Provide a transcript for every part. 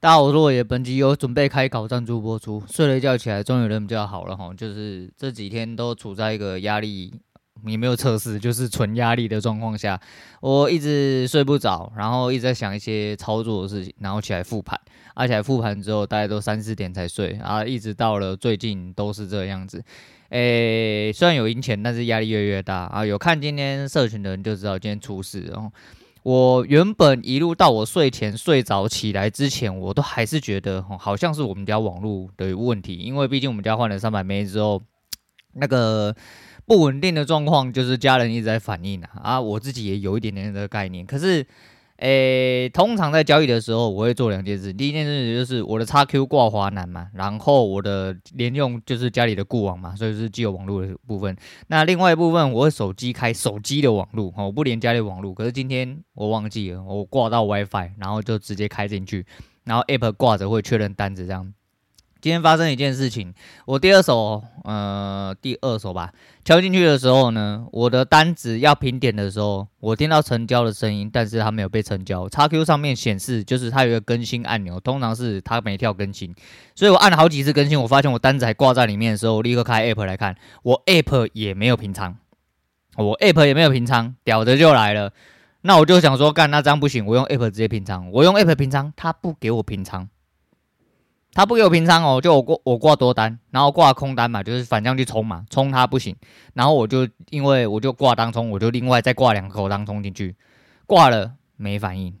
大家好，我是洛野本集有准备开搞赞助播出，睡了一觉起来，终于人比较好了哈。就是这几天都处在一个压力，也没有测试，就是纯压力的状况下，我一直睡不着，然后一直在想一些操作的事情，然后起来复盘，而且复盘之后大概都三四点才睡，啊，一直到了最近都是这样子。诶，虽然有赢钱，但是压力越来越大啊。有看今天社群的人就知道今天出事，然后。我原本一路到我睡前睡着起来之前，我都还是觉得好像是我们家网络的问题，因为毕竟我们家换了三百 M 之后，那个不稳定的状况就是家人一直在反映啊，啊，我自己也有一点点这个概念，可是。诶、通常在交易的时候，我会做两件事。第一件事就是我的叉 Q 挂华南嘛，然后我的连用就是家里的固网嘛，所以是既有网络的部分。那另外一部分，我会手机开手机的网络，我不连家里网络。可是今天我忘记了，我挂到 WiFi，然后就直接开进去，然后 App 挂着会确认单子这样。今天发生一件事情，我第二手，呃，第二手吧，敲进去的时候呢，我的单子要评点的时候，我听到成交的声音，但是它没有被成交。XQ 上面显示就是它有一个更新按钮，通常是它没跳更新，所以我按了好几次更新，我发现我单子还挂在里面的时候，我立刻开 App 来看，我 App 也没有平仓，我 App 也没有平仓，屌的就来了，那我就想说，干，那这样不行，我用 App 直接平仓，我用 App 平仓，它不给我平仓。他不给我平仓哦，就我挂我挂多单，然后挂空单嘛，就是反向去冲嘛，冲他不行，然后我就因为我就挂当冲，我就另外再挂两口当冲进去，挂了没反应，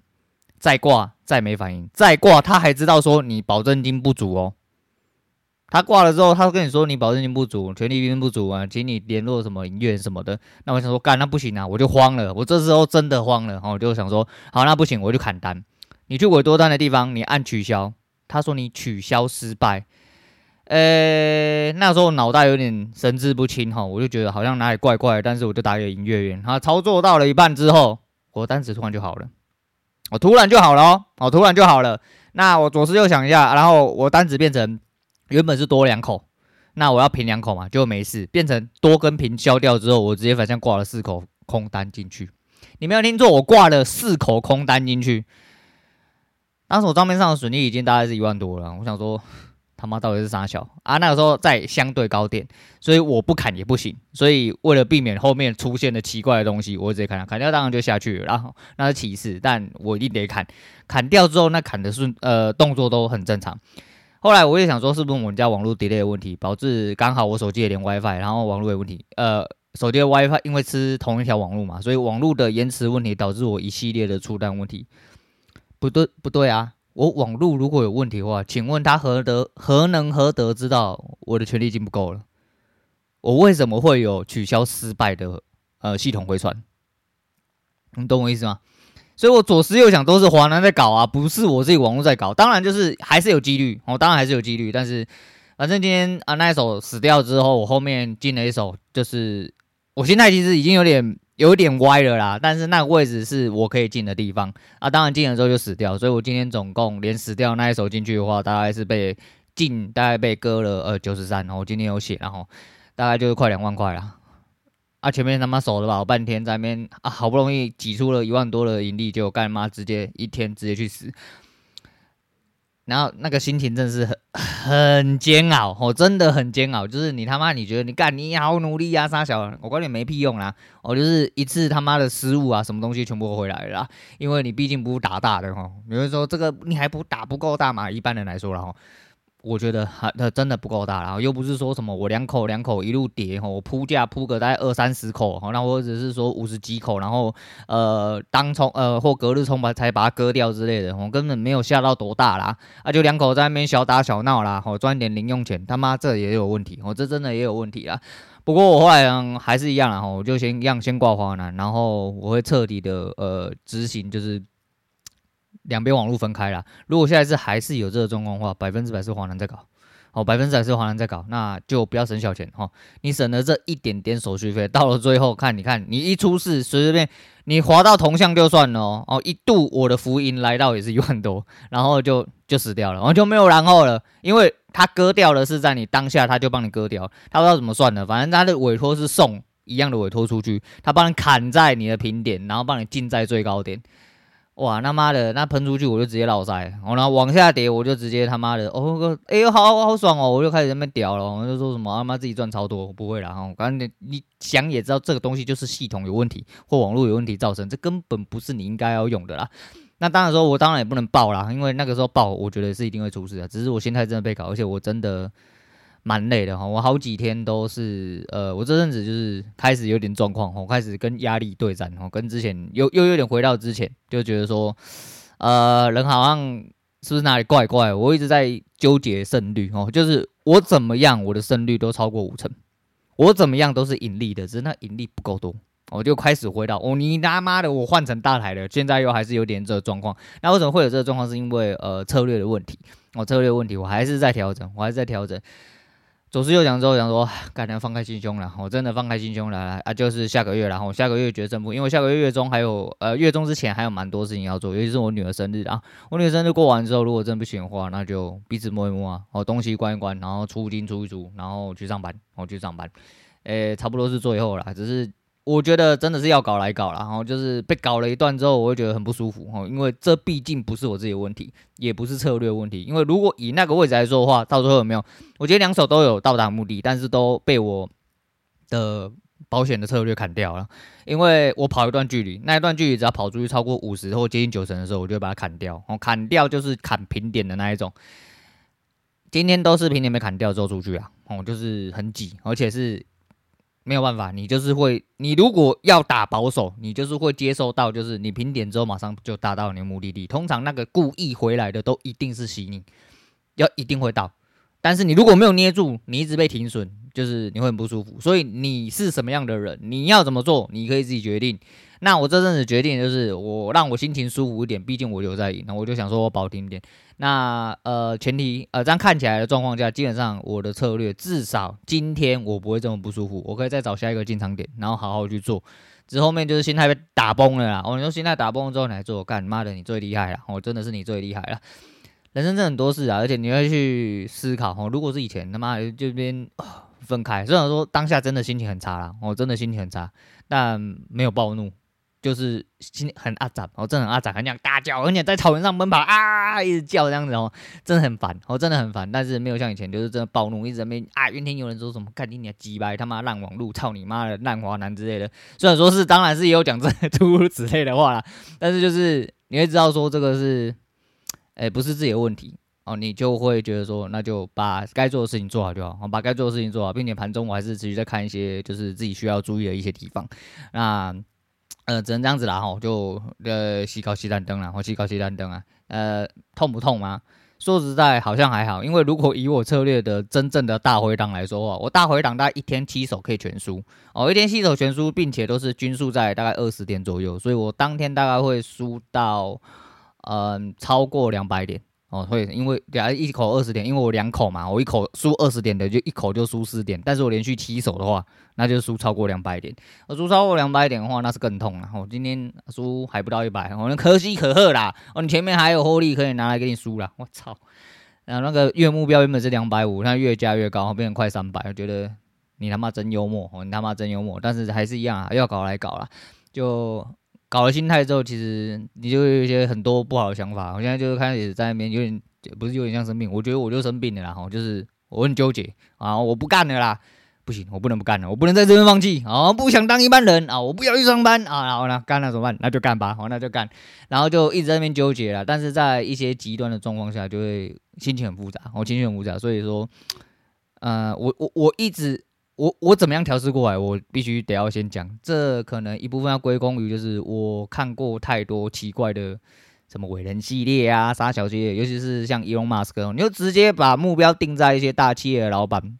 再挂再没反应，再挂他还知道说你保证金不足哦，他挂了之后，他跟你说你保证金不足，权利金不足啊，请你联络什么营院什么的，那我想说干那不行啊，我就慌了，我这时候真的慌了，然后我就想说好那不行，我就砍单，你去委多单的地方，你按取消。他说你取消失败，呃、那时候脑袋有点神志不清哈，我就觉得好像哪里怪怪的，但是我就打给营业员，他操作到了一半之后，我单子突然就好了，我突然就好了哦，我突然就好了。那我左思右想一下，然后我单子变成原本是多两口，那我要平两口嘛，就没事，变成多跟平消掉之后，我直接反向挂了四口空单进去。你没有听错，我挂了四口空单进去。当时我账面上的损益已经大概是一万多了，我想说 他妈到底是啥小啊？那个时候在相对高点，所以我不砍也不行。所以为了避免后面出现的奇怪的东西，我直接砍了，砍掉当然就下去了。然后那是其次，但我一定得砍。砍掉之后，那砍的顺呃动作都很正常。后来我也想说，是不是我们家网络 delay 的问题，导致刚好我手机也连 WiFi，然后网络有问题。呃，手机的 WiFi 因为吃同一条网络嘛，所以网络的延迟问题导致我一系列的出单问题。不对，不对啊！我网络如果有问题的话，请问他何德何能何德知道我的权利已经不够了？我为什么会有取消失败的呃系统回传？你懂我意思吗？所以我左思右想都是华南在搞啊，不是我自己网络在搞。当然就是还是有几率，我、哦、当然还是有几率，但是反正今天啊那一手死掉之后，我后面进了一手，就是我现在其实已经有点。有点歪了啦，但是那个位置是我可以进的地方啊。当然进了之后就死掉，所以我今天总共连死掉那一手进去的话，大概是被进，大概被割了呃九十三。然后我今天有写，然后大概就是快两万块了。啊，前面他妈守了吧，我半天在那边啊，好不容易挤出了一万多的盈利，结果干妈直接一天直接去死。然后那个心情真的是很很煎熬，我、真的很煎熬。就是你他妈你觉得你干你好努力呀、啊，杀小，我管你没屁用啦。我、就是一次他妈的失误啊，什么东西全部回来了啦。因为你毕竟不打大的哈，比如说这个你还不打不够大嘛，一般人来说了哈。我觉得还它真的不够大，然后又不是说什么我两口两口一路叠吼，我铺价铺个大概二三十口，然后或者是说五十几口，然后呃当冲呃或隔日冲把才把它割掉之类的，我根本没有下到多大啦，啊就两口在那边小打小闹啦，吼赚点零用钱，他妈这也有问题，我这真的也有问题啦。不过我后来还是一样啦，我就先一样先挂华南，然后我会彻底的呃执行就是。两边网络分开了。如果现在是还是有这个状况的话，百分之百是华南在搞，好，百分之百是华南在搞，那就不要省小钱哈。你省了这一点点手续费，到了最后看，你看你一出事，随随便你滑到铜像就算了哦，一度我的福音来到也是一万多，然后就就死掉了，然后就没有然后了，因为他割掉的是在你当下，他就帮你割掉，他不知道怎么算的，反正他的委托是送一样的委托出去，他帮你砍在你的平点，然后帮你进在最高点。哇，他妈的，那喷出去我就直接落塞，然后往下跌我就直接他妈的，哦，哎呦，好好爽哦，我就开始在那边屌了，我就说什么他妈自己赚超多，不会啦，哈，反正你想也知道这个东西就是系统有问题或网络有问题造成，这根本不是你应该要用的啦。那当然说，我当然也不能爆啦，因为那个时候爆，我觉得是一定会出事的，只是我心态真的被搞，而且我真的。蛮累的哈，我好几天都是，呃，我这阵子就是开始有点状况，我开始跟压力对战，哦，跟之前又又有点回到之前，就觉得说，呃，人好像是不是哪里怪怪？我一直在纠结胜率哦，就是我怎么样，我的胜率都超过五成，我怎么样都是盈利的，只是那盈利不够多，我就开始回到，哦，你他妈的，我换成大台了，现在又还是有点这个状况，那为什么会有这个状况？是因为呃策略的问题，哦，策略问题，我还是在调整，我还是在调整。左思右想之后，想说，赶紧放开心胸了，我真的放开心胸了啊！就是下个月，然后下个月决胜负，因为下个月月中还有，呃，月中之前还有蛮多事情要做，尤其是我女儿生日啊。我女儿生日过完之后，如果真不行的话，那就彼此摸一摸啊，哦，东西关一关，然后出金出一出，然后去上班，我去上班，诶、差不多是最后了，只是。我觉得真的是要搞来搞了，然后就是被搞了一段之后，我会觉得很不舒服哦，因为这毕竟不是我自己的问题，也不是策略问题。因为如果以那个位置来说的话，到最后有没有？我觉得两手都有到达目的，但是都被我的保险的策略砍掉了。因为我跑一段距离，那一段距离只要跑出去超过五十或接近九成的时候，我就会把它砍掉。哦，砍掉就是砍平点的那一种。今天都是平点被砍掉之后出去啊，哦，就是很挤，而且是。没有办法，你就是会，你如果要打保守，你就是会接受到，就是你平点之后马上就达到你的目的地。通常那个故意回来的都一定是洗你，要一定会到。但是你如果没有捏住，你一直被停损，就是你会很不舒服。所以你是什么样的人，你要怎么做，你可以自己决定。那我这阵子决定就是我让我心情舒服一点，毕竟我有在赢，那我就想说我保停点。那呃前提呃这样看起来的状况下，基本上我的策略至少今天我不会这么不舒服，我可以再找下一个进场点，然后好好去做。之后面就是心态被打崩了啦。我、哦、说心态打崩之后你来做，干妈的你最厉害了，我、真的是你最厉害了。人生真很多事啊，而且你会去思考哦。如果是以前他妈的这边分开，虽然说当下真的心情很差啦，我、真的心情很差，但没有暴怒。就是心很阿杂，哦，真的很阿杂，很想大叫，而且在草原上奔跑啊，一直叫这样子哦，真的很烦，哦，真的很烦。但是没有像以前，就是真的暴怒，一直在那边啊，怨天尤人，说什么看你娘鸡巴，他妈烂网路，操你妈的烂华南之类的。虽然说是，当然是也有讲这 诸如此类的话啦，但是就是你会知道说这个是，哎、不是自己的问题哦，你就会觉得说，那就把该做的事情做好就好，把该做的事情做好，并且盘中我还是持续在看一些就是自己需要注意的一些地方，那。呃，只能这样子啦吼，就呃，西高西单灯啦，或西高西单灯啊，呃，痛不痛吗？说实在，好像还好，因为如果以我策略的真正的大回档来说话，我大回档大概一天七手可以全输哦，一天七手全输，并且都是均数在大概二十点左右，所以我当天大概会输到嗯、超过两百点。哦，会，因为两一口二十点，因为我两口嘛，我一口输二十点的，就一口就输四点。但是我连续七手的话，那就输超过两百点。我输超过两百点的话，那是更痛了。我、哦、今天输还不到一百，我那可喜可贺啦。哦，你前面还有获利可以拿来给你输了。我操！然后那个月目标原本是两百五，那越加越高，变成快三百。我觉得你他妈真幽默，哦，你他妈真幽默。但是还是一样啊，要搞来搞啦，就。搞了心态之后，其实你就会有一些很多不好的想法。我现在就是开始在那边有点，不是有点像生病，我觉得我就生病了啦。吼，就是我很纠结啊，我不干了啦，不行，我不能不干了，我不能在这边放弃啊，不想当一般人啊，我不要去上班啊，然后呢，干了怎么办？那就干吧，好，那就干，然后就一直在那边纠结了。但是在一些极端的状况下，就会心情很复杂，我情绪很复杂，所以说，呃，我我我一直。我我怎么样调试过来？我必须得要先讲，这可能一部分要归功于就是我看过太多奇怪的什么伟人系列啊、傻小系列，尤其是像 Elon Musk，，你就直接把目标定在一些大企业的老板。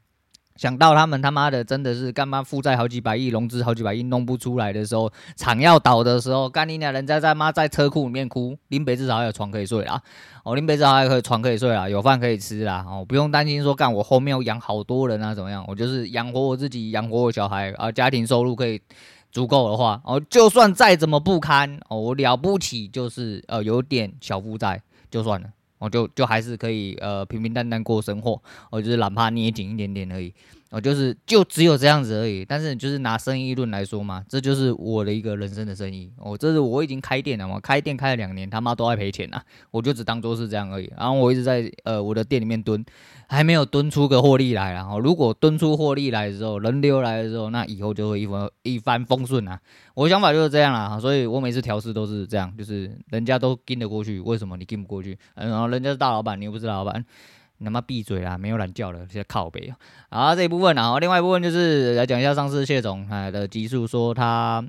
想到他们他妈的真的是干嘛负债好几百亿，融资好几百亿弄不出来的时候，厂要倒的时候，干你娘人家在妈在车库里面哭，林北至少还有床可以睡啦，哦，林北至少还有床可以睡啦，有饭可以吃啦，哦，不用担心说干我后面要养好多人啊怎么样，我就是养活我自己，养活我小孩啊，家庭收入可以足够的话，哦，就算再怎么不堪，哦，我了不起就是呃有点小负债就算了。我就就还是可以呃平平淡淡过生活，我就是哪怕捏紧一点点而已。哦，就是就只有这样子而已。但是就是拿生意论来说嘛，这就是我的一个人生的生意。哦，这是我已经开店了嘛，开店开了两年，他妈都爱赔钱啊，我就只当做是这样而已。然后我一直在呃我的店里面蹲，还没有蹲出个获利来。然后如果蹲出获利来的时候，人流来的时候，那以后就会一帆一帆风顺啊。我的想法就是这样啦，所以我每次调试都是这样，就是人家都跟得过去，为什么你跟不过去？嗯，然后人家是大老板，你又不是老板。你他妈闭嘴啦！没有懒觉了，现在靠背啊！好，这一部分，然后另外一部分就是来讲一下上次谢总哎的集数，说他。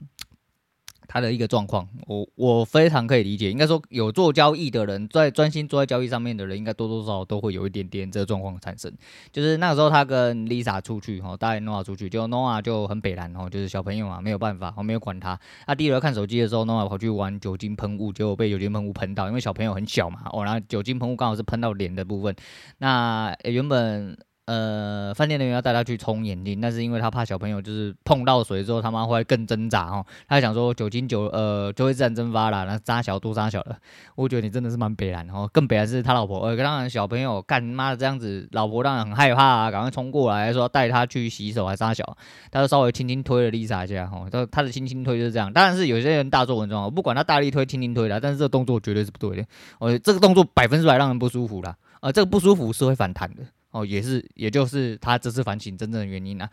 他的一个状况，我我非常可以理解。应该说，有做交易的人，在专心做在交易上面的人，应该多多少少都会有一点点这个状况产生。就是那个时候，他跟 Lisa 出去，哈，带 Noah 出去，就 Noah 就很北烂，哈，就是小朋友嘛，没有办法，我没有管他。他第一轮看手机的时候，Noah 跑去玩酒精喷雾，结果被酒精喷雾喷到，因为小朋友很小嘛，哦，然后酒精喷雾刚好是喷到脸的部分。那原本。呃，饭店人员要带他去冲眼睛，但是因为他怕小朋友就是碰到水之后他妈会更挣扎哦，他还想说酒精酒呃就会自然蒸发了，那扎小多扎小了，我觉得你真的是蛮北然哦，更北然是他老婆，呃，当然小朋友干妈的这样子，老婆当然很害怕啊，赶快冲过来说带他去洗手还扎小，他就稍微轻轻推了 Lisa 一下哈，他他的轻轻推就是这样，当然是有些人大做文章，我不管他大力推轻轻推的，但是这个动作绝对是不对的，哦，这个动作百分之百让人不舒服啦，呃，这个不舒服是会反弹的。哦，也是，也就是他这次反省真正的原因啊。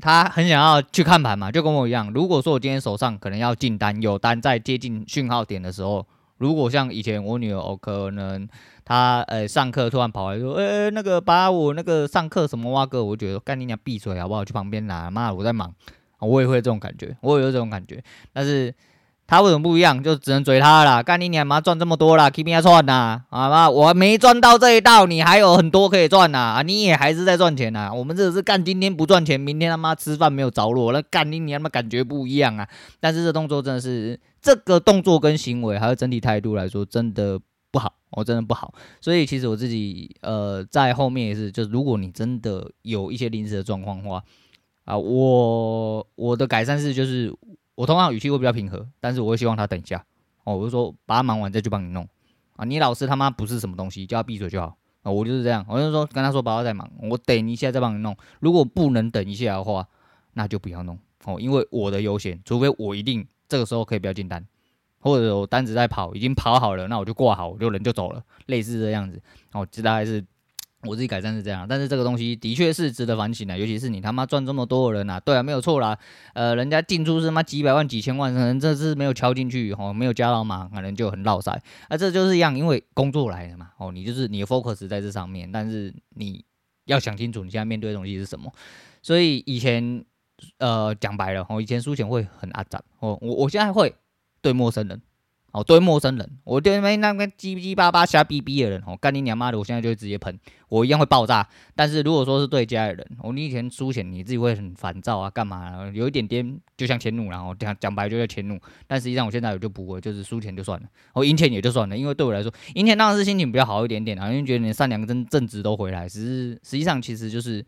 他很想要去看盘嘛，就跟我一样。如果说我今天手上可能要进单，有单在接近讯号点的时候，如果像以前我女儿哦，可能她呃上课突然跑来说，呃、欸、那个把我那个上课什么哇哥，我觉得干你娘闭嘴好不好？去旁边拿，妈我在忙，我也会这种感觉，我也有这种感觉，但是。他为什么不一样？就只能嘴他了。干你娘妈赚这么多了，keep me 赚呐，好吧？我没赚到这一道，你还有很多可以赚呐。啊，你也还是在赚钱呐。我们这是干今天不赚钱，明天他妈吃饭没有着落，那干你娘他妈感觉不一样啊。但是这动作真的是，这个动作跟行为还有整体态度来说，真的不好，我真的不好。所以其实我自己呃在后面也是，就是如果你真的有一些临时的状况的话，啊，我我的改善是就是。我通常语气会比较平和，但是我会希望他等一下哦，我就说把他忙完再去帮你弄啊。你老师他妈不是什么东西，叫他闭嘴就好啊。我就是这样，我就说跟他说把他再忙，我等一下再帮你弄。如果不能等一下的话，那就不要弄哦，因为我的优先，除非我一定这个时候可以不要进单，或者我单子在跑，已经跑好了，那我就挂好，我就人就走了，类似这样子哦，这大概是。我自己改善是这样，但是这个东西的确是值得反省的，尤其是你他妈赚这么多的人、啊，对啊，没有错啦，呃，人家进出是他妈几百万、几千万，可能这是没有敲进去哦，没有加到码，可能就很落塞，啊，这就是一样，因为工作来的嘛，哦，你就是你的 focus 在这上面，但是你要想清楚你现在面对的东西是什么，所以以前呃讲白了，哦，以前输钱会很阿杂，哦，我我现在会对陌生人。哦，对陌生人，我对面那个叽叽巴巴瞎逼逼的人，哦，干你娘妈的，我现在就会直接喷，我一样会爆炸。但是如果说是对家里人，哦，你以前输钱你自己会很烦躁啊，干嘛？有一点点就像迁怒，然后讲讲白就叫迁怒。但实际上我现在我就不会，就是输钱就算了，我赢钱也就算了，因为对我来说，赢钱当然是心情比较好一点点啊，因为觉得你善良跟正直都回来。只是实际上其实就是。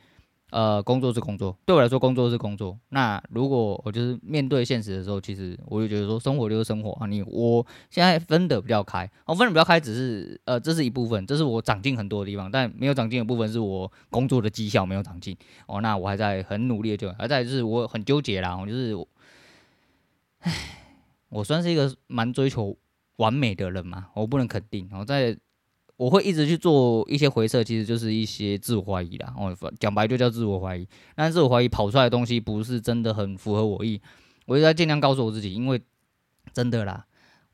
呃，工作是工作，对我来说，工作是工作。那如果我就是面对现实的时候，其实我就觉得说，生活就是生活啊。你我现在分得比较开，我分得比较开，只是呃，这是一部分，这是我长进很多的地方。但没有长进的部分是我工作的绩效没有长进哦。那我还在很努力的就，还在就是我很纠结啦，我就是，唉，我算是一个蛮追求完美的人嘛，我不能肯定。我在。我会一直去做一些回撤，其实就是一些自我怀疑啦。我，讲白就叫自我怀疑。但是自我怀疑跑出来的东西不是真的很符合我意，我就在尽量告诉我自己，因为真的啦，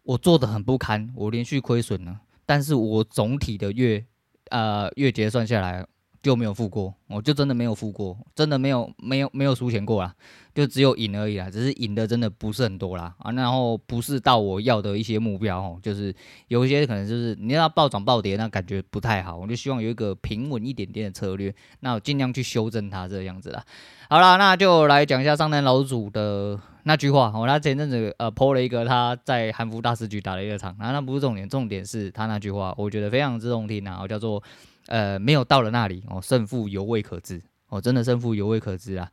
我做的很不堪，我连续亏损了，但是我总体的月呃月结算下来。就没有付过，我就真的没有付过，真的没有没有没有输钱过啦，就只有赢而已啦，只是赢的真的不是很多啦啊，然后不是到我要的一些目标哦，就是有一些可能就是你要暴涨暴跌，那感觉不太好，我就希望有一个平稳一点点的策略，那我尽量去修正它这个样子啦。好啦，那就来讲一下上单老祖的那句话哦，他前阵子呃 po 了一个他在韩服大师局打了一个场，那那不是重点，重点是他那句话，我觉得非常之动听啊，叫做。呃，没有到了那里哦，胜负犹未可知哦，真的胜负犹未可知啊！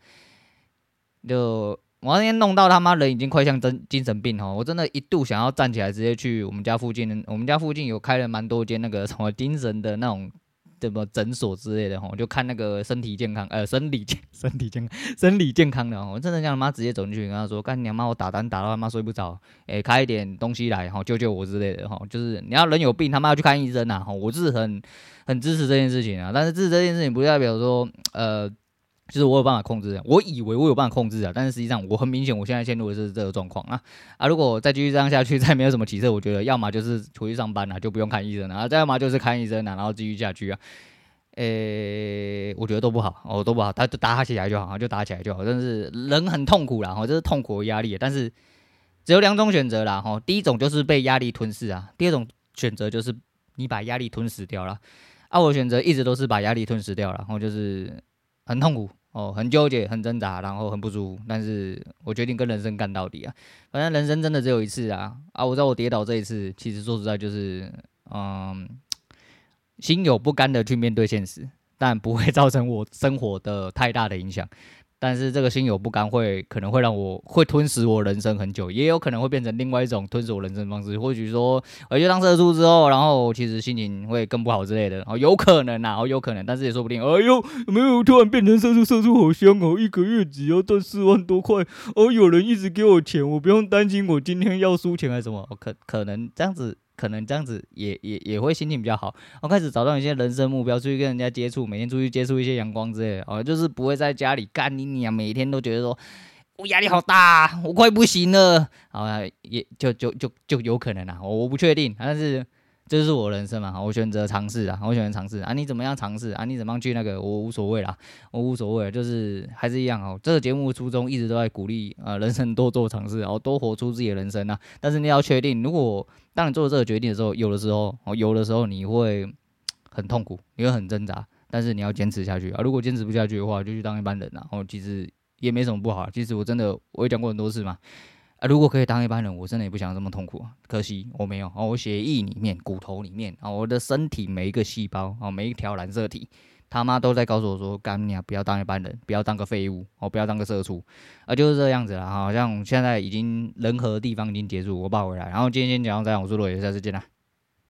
就我那天弄到他妈人已经快像真精神病哦，我真的一度想要站起来直接去我们家附近，我们家附近有开了蛮多间那个什么精神的那种什么诊所之类的吼，就看那个身体健康，呃，生理健 身体健康，生理健康的哦，真的像他妈直接走进去跟他说，干你妈我打单打到他妈睡不着，诶、开一点东西来吼，救救我之类的吼，就是你要人有病他妈要去看医生呐吼，我是很很支持这件事情啊，但是支持这件事情不代表说呃。就是我有办法控制，我以为我有办法控制啊，但是实际上我很明显，我现在陷入的是这个状况啊啊！如果再继续这样下去，再没有什么起色，我觉得要么就是出去上班了，就不用看医生了，啊，再要么就是看医生了，然后继续下去啊。诶、我觉得都不好哦，都不好，他就打起来就好，就打起来就好。但是人很痛苦啦，哈，这是痛苦的压力。但是只有两种选择啦，哈，第一种就是被压力吞噬啊，第二种选择就是你把压力吞噬掉了。啊，我选择一直都是把压力吞噬掉了，然后就是很痛苦。哦，很纠结，很挣扎，然后很不舒服，但是我决定跟人生干到底啊！反正人生真的只有一次啊！啊，我知道我跌倒这一次，其实说实在就是，嗯，心有不甘的去面对现实，但不会造成我生活的太大的影响。但是这个心有不甘会可能会让我会吞噬我人生很久，也有可能会变成另外一种吞噬我人生的方式。或许说，我去当社畜之后，然后其实心情会更不好之类的，哦，有可能呐，哦，有可能，但是也说不定。哎呦，没有突然变成社畜，社畜好香哦，一个月只要赚四万多块，哦，有人一直给我钱，我不用担心我今天要输钱还是什么，可可能这样子。可能这样子也也也会心情比较好，我开始找到一些人生目标，出去跟人家接触，每天出去接触一些阳光之类的，哦，就是不会在家里干你你啊，每天都觉得说我压力好大，我快不行了，啊，也就就就就有可能啊，我我不确定，但是。这就是我人生嘛，我选择尝试啊，我选择尝试啊，你怎么样尝试啊？你怎么样去那个？我无所谓啦，我无所谓，就是还是一样哦。这个节目初衷一直都在鼓励啊，人生多做尝试，然后多活出自己的人生啊。但是你要确定，如果当你做这个决定的时候，有的时候哦，有的时候你会很痛苦，你会很挣扎，但是你要坚持下去啊。如果坚持不下去的话，就去当一般人啊。哦，其实也没什么不好。其实我真的我也讲过很多次嘛。啊，如果可以当一般人，我真的也不想这么痛苦啊。可惜我没有哦，我血液里面、骨头里面啊，我的身体每一个细胞啊，每一条染色体，他妈都在告诉我说：“干你啊，不要当一般人，不要当个废物哦，不要当个社畜啊。”就是这样子了。好像现在已经人和地方已经结束，我抱回来。然后今天先讲到这样，我是罗爷，下次见啦。